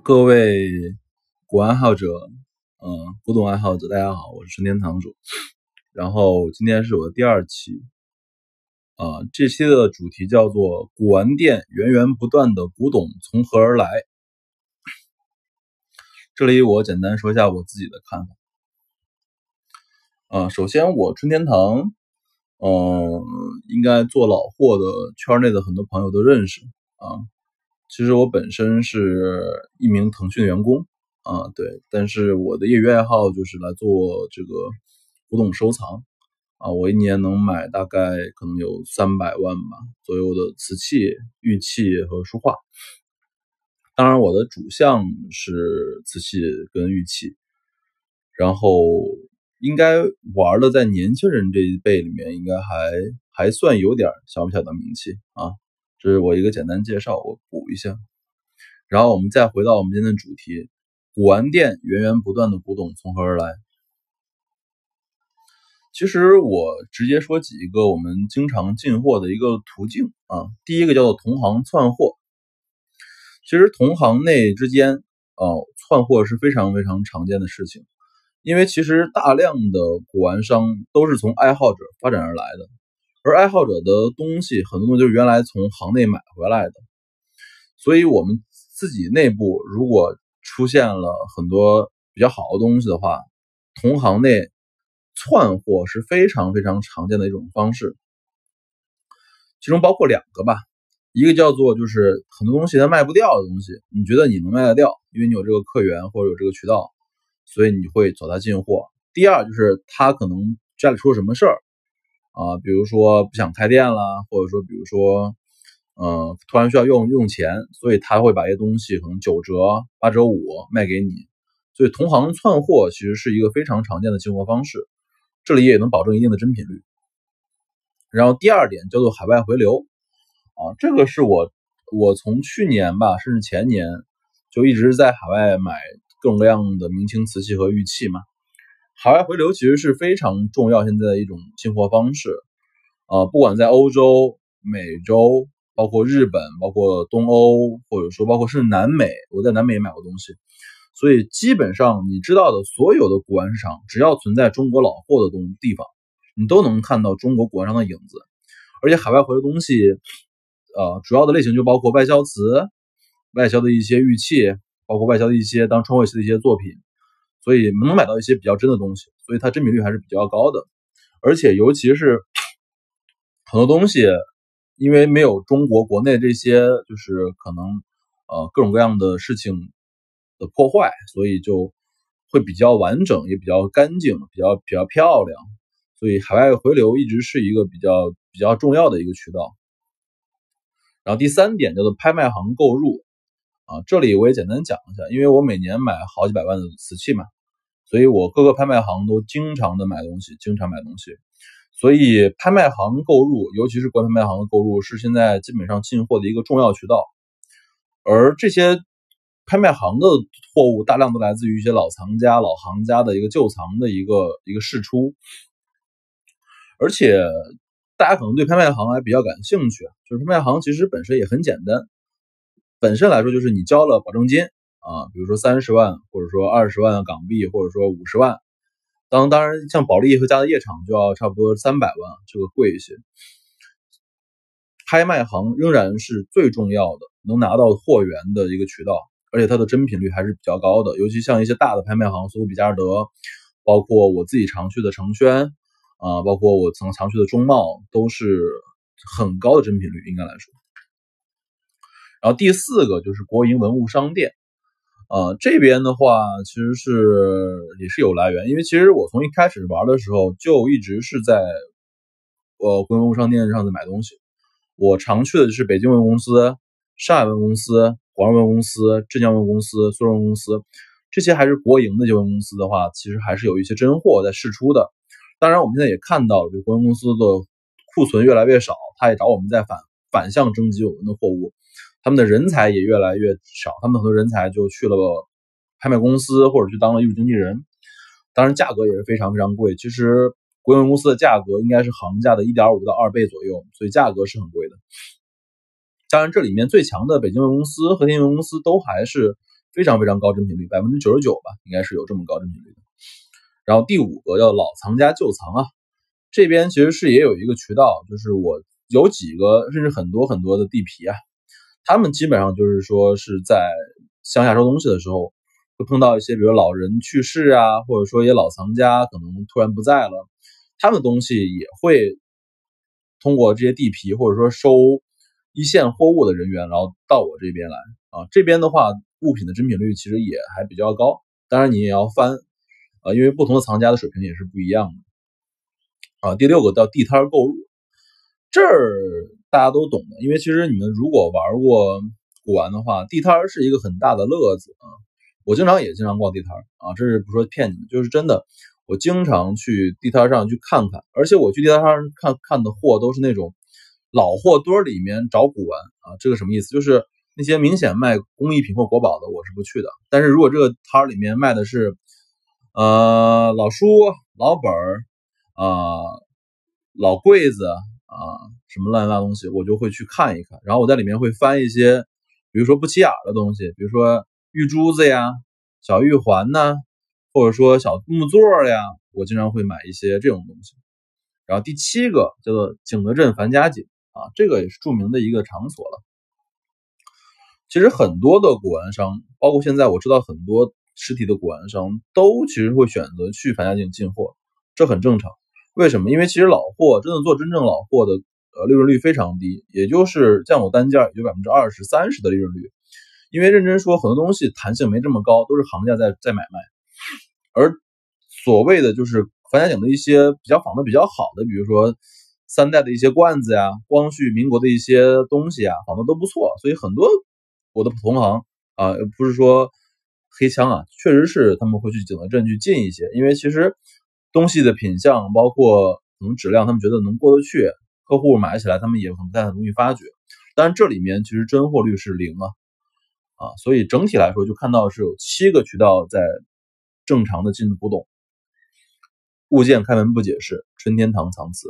各位古玩爱好者，嗯，古董爱好者，大家好，我是春天堂主。然后今天是我的第二期，啊，这期的主题叫做“古玩店源源不断的古董从何而来”。这里我简单说一下我自己的看法。啊，首先我春天堂，嗯，应该做老货的圈内的很多朋友都认识啊。其实我本身是一名腾讯员工啊，对，但是我的业余爱好就是来做这个古董收藏啊。我一年能买大概可能有三百万吧左右的瓷器、玉器和书画。当然，我的主项是瓷器跟玉器，然后应该玩的在年轻人这一辈里面，应该还还算有点小小的名气啊。这是我一个简单介绍，我补一下。然后我们再回到我们今天的主题：古玩店源源不断的古董从何而来？其实我直接说几个我们经常进货的一个途径啊。第一个叫做同行窜货。其实同行内之间啊窜货是非常非常常见的事情，因为其实大量的古玩商都是从爱好者发展而来的。而爱好者的东西很多东西就是原来从行内买回来的，所以我们自己内部如果出现了很多比较好的东西的话，同行内窜货是非常非常常见的一种方式。其中包括两个吧，一个叫做就是很多东西它卖不掉的东西，你觉得你能卖得掉，因为你有这个客源或者有这个渠道，所以你会找他进货。第二就是他可能家里出了什么事儿。啊，比如说不想开店了，或者说，比如说，嗯，突然需要用用钱，所以他会把一些东西可能九折、八折五卖给你。所以同行窜货其实是一个非常常见的进货方式，这里也能保证一定的真品率。然后第二点叫做海外回流，啊，这个是我我从去年吧，甚至前年就一直在海外买各种各样的明清瓷器和玉器嘛。海外回流其实是非常重要现在的一种进货方式，啊，不管在欧洲、美洲，包括日本，包括东欧，或者说包括甚至南美，我在南美也买过东西，所以基本上你知道的所有的古玩市场，只要存在中国老货的东地方，你都能看到中国古玩商的影子。而且海外回的东西，呃，主要的类型就包括外销瓷、外销的一些玉器，包括外销的一些当窗位器的一些作品。所以能买到一些比较真的东西，所以它真品率还是比较高的。而且尤其是很多东西，因为没有中国国内这些就是可能呃各种各样的事情的破坏，所以就会比较完整，也比较干净，比较比较漂亮。所以海外回流一直是一个比较比较重要的一个渠道。然后第三点叫做拍卖行购入。啊，这里我也简单讲一下，因为我每年买好几百万的瓷器嘛，所以我各个拍卖行都经常的买东西，经常买东西。所以拍卖行购入，尤其是国拍卖行的购入，是现在基本上进货的一个重要渠道。而这些拍卖行的货物，大量都来自于一些老藏家、老行家的一个旧藏的一个一个释出。而且大家可能对拍卖行还比较感兴趣，就是拍卖行其实本身也很简单。本身来说，就是你交了保证金啊，比如说三十万，或者说二十万港币，或者说五十万。当当然，像保利和嘉德夜场就要差不多三百万，这个贵一些。拍卖行仍然是最重要的能拿到货源的一个渠道，而且它的真品率还是比较高的。尤其像一些大的拍卖行，苏富比、嘉士得，包括我自己常去的成轩啊，包括我曾常去的中贸，都是很高的真品率，应该来说。然后第四个就是国营文物商店，啊，这边的话其实是也是有来源，因为其实我从一开始玩的时候就一直是在呃国营文物商店上在买东西。我常去的就是北京文物公司、上海文物公司、广州文物公司、浙江文物公司、苏州文物公司，这些还是国营的这些公司的话，其实还是有一些真货在试出的。当然，我们现在也看到，就国营公司的库存越来越少，他也找我们在反反向征集我们的货物。他们的人才也越来越少，他们很多人才就去了拍卖公司或者去当了艺术经纪人，当然价格也是非常非常贵。其实国营公司的价格应该是行价的一点五到二倍左右，所以价格是很贵的。当然，这里面最强的北京文公司和天津文公司都还是非常非常高真品率，百分之九十九吧，应该是有这么高真品率的。然后第五个叫老藏家旧藏啊，这边其实是也有一个渠道，就是我有几个甚至很多很多的地皮啊，他们基本上就是说是在乡下收东西的时候，会碰到一些比如老人去世啊，或者说一些老藏家可能突然不在了，他们东西也会通过这些地皮或者说收一线货物的人员，然后到我这边来啊，这边的话物品的真品率其实也还比较高，当然你也要翻。啊，因为不同的藏家的水平也是不一样的啊。第六个叫地摊购入，这儿大家都懂的，因为其实你们如果玩过古玩的话，地摊是一个很大的乐子啊。我经常也经常逛地摊啊，这是不说骗你们，就是真的。我经常去地摊上去看看，而且我去地摊上看看的货都是那种老货堆里面找古玩啊。这个什么意思？就是那些明显卖工艺品或国宝的，我是不去的。但是如果这个摊儿里面卖的是呃，老书、老本儿啊，老柜子啊，什么乱七八糟东西，我就会去看一看。然后我在里面会翻一些，比如说不起眼的东西，比如说玉珠子呀、小玉环呐，或者说小木座呀，我经常会买一些这种东西。然后第七个叫做景德镇樊家井啊，这个也是著名的一个场所了。其实很多的古玩商，包括现在我知道很多。实体的古玩商都其实会选择去樊家井进货，这很正常。为什么？因为其实老货真的做真正老货的，呃，利润率非常低，也就是降我单价也就百分之二十三十的利润率。因为认真说，很多东西弹性没这么高，都是行家在在买卖。而所谓的就是樊家井的一些比较仿的比较好的，比如说三代的一些罐子呀，光绪民国的一些东西啊，仿的都不错。所以很多我的同行啊，不是说。黑枪啊，确实是他们会去景德镇去进一些，因为其实东西的品相包括可能质量，他们觉得能过得去，客户买起来他们也很不太容易发觉。但是这里面其实真货率是零啊，啊，所以整体来说就看到是有七个渠道在正常的进古董，物件开门不解释，春天堂藏瓷。